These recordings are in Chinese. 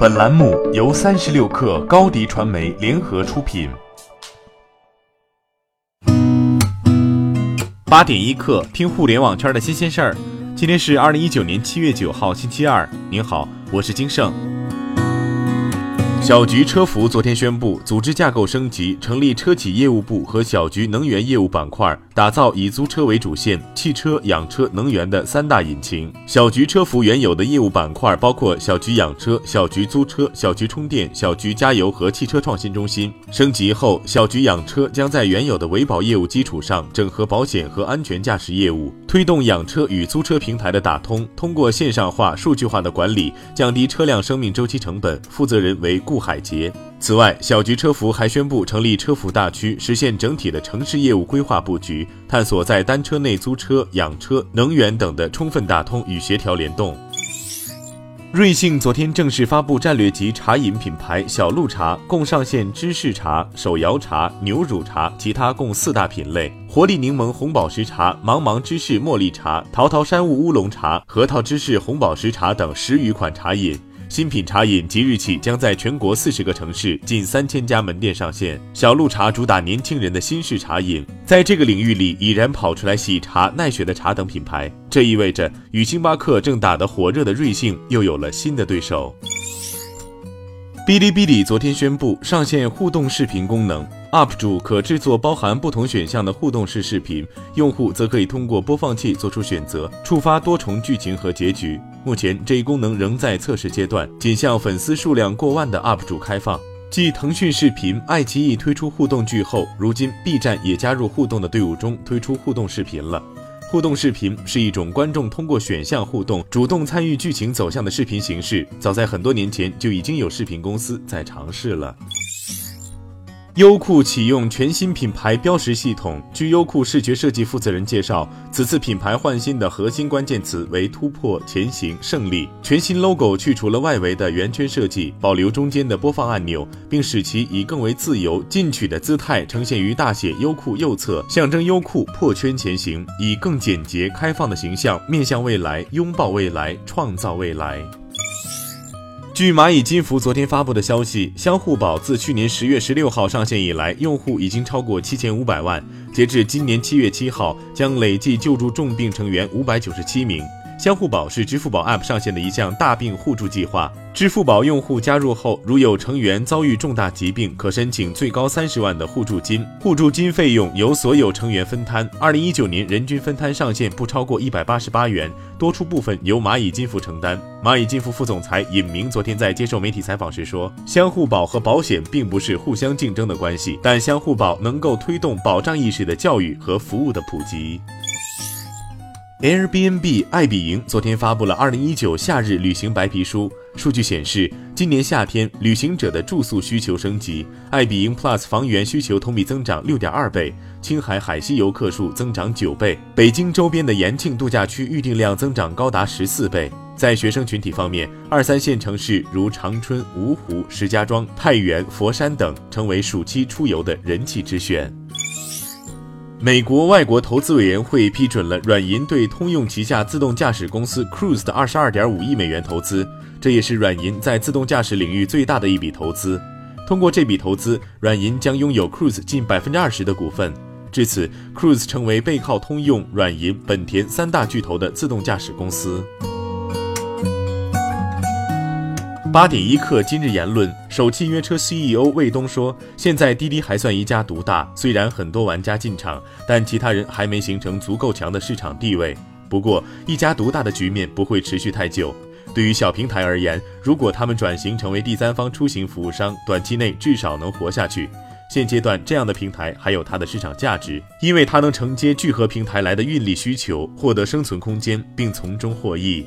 本栏目由三十六氪高低传媒联合出品。八点一刻，听互联网圈的新鲜事儿。今天是二零一九年七月九号，星期二。您好，我是金盛。小桔车服昨天宣布，组织架构升级，成立车企业务部和小桔能源业务板块，打造以租车为主线、汽车、养车、能源的三大引擎。小桔车服原有的业务板块包括小桔养车、小桔租车、小桔充电、小桔加油和汽车创新中心。升级后，小桔养车将在原有的维保业务基础上，整合保险和安全驾驶业务，推动养车与租车平台的打通，通过线上化、数据化的管理，降低车辆生命周期成本。负责人为。顾海杰。此外，小桔车服还宣布成立车服大区，实现整体的城市业务规划布局，探索在单车内租车、养车、能源等的充分打通与协调联动。瑞幸昨天正式发布战略级茶饮品牌小鹿茶，共上线芝士茶、手摇茶、牛乳茶，其他共四大品类：活力柠檬红宝石茶、茫茫芝士茉莉茶、桃桃山雾乌龙茶、核桃芝士红宝石茶等十余款茶饮。新品茶饮即日起将在全国四十个城市、近三千家门店上线。小鹿茶主打年轻人的新式茶饮，在这个领域里已然跑出来喜茶、奈雪的茶等品牌，这意味着与星巴克正打得火热的瑞幸又有了新的对手。哔哩哔哩昨天宣布上线互动视频功能。UP 主可制作包含不同选项的互动式视频，用户则可以通过播放器做出选择，触发多重剧情和结局。目前这一功能仍在测试阶段，仅向粉丝数量过万的 UP 主开放。继腾讯视频、爱奇艺推出互动剧后，如今 B 站也加入互动的队伍中，推出互动视频了。互动视频是一种观众通过选项互动，主动参与剧情走向的视频形式。早在很多年前就已经有视频公司在尝试了。优酷启用全新品牌标识系统。据优酷视觉设计负责人介绍，此次品牌换新的核心关键词为突破、前行、胜利。全新 logo 去除了外围的圆圈设计，保留中间的播放按钮，并使其以更为自由、进取的姿态呈现于大写优酷右侧，象征优酷破圈前行，以更简洁、开放的形象面向未来，拥抱未来，创造未来。据蚂蚁金服昨天发布的消息，相互宝自去年十月十六号上线以来，用户已经超过七千五百万，截至今年七月七号，将累计救助重病成员五百九十七名。相互宝是支付宝 App 上线的一项大病互助计划。支付宝用户加入后，如有成员遭遇重大疾病，可申请最高三十万的互助金，互助金费用由所有成员分摊。二零一九年人均分摊上限不超过一百八十八元，多出部分由蚂蚁金服承担。蚂蚁金服副总裁尹明昨天在接受媒体采访时说，相互宝和保险并不是互相竞争的关系，但相互宝能够推动保障意识的教育和服务的普及。Airbnb 爱彼迎昨天发布了二零一九夏日旅行白皮书。数据显示，今年夏天旅行者的住宿需求升级，爱彼迎 Plus 房源需求同比增长六点二倍，青海海西游客数增长九倍，北京周边的延庆度假区预订量增长高达十四倍。在学生群体方面，二三线城市如长春、芜湖、石家庄、太原、佛山等成为暑期出游的人气之选。美国外国投资委员会批准了软银对通用旗下自动驾驶公司 Cruise 的二十二点五亿美元投资，这也是软银在自动驾驶领域最大的一笔投资。通过这笔投资，软银将拥有 Cruise 近百分之二十的股份。至此，Cruise 成为背靠通用、软银、本田三大巨头的自动驾驶公司。八点一刻，今日言论：首汽约车 CEO 魏东说，现在滴滴还算一家独大，虽然很多玩家进场，但其他人还没形成足够强的市场地位。不过，一家独大的局面不会持续太久。对于小平台而言，如果他们转型成为第三方出行服务商，短期内至少能活下去。现阶段，这样的平台还有它的市场价值，因为它能承接聚合平台来的运力需求，获得生存空间，并从中获益。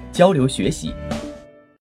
交流学习。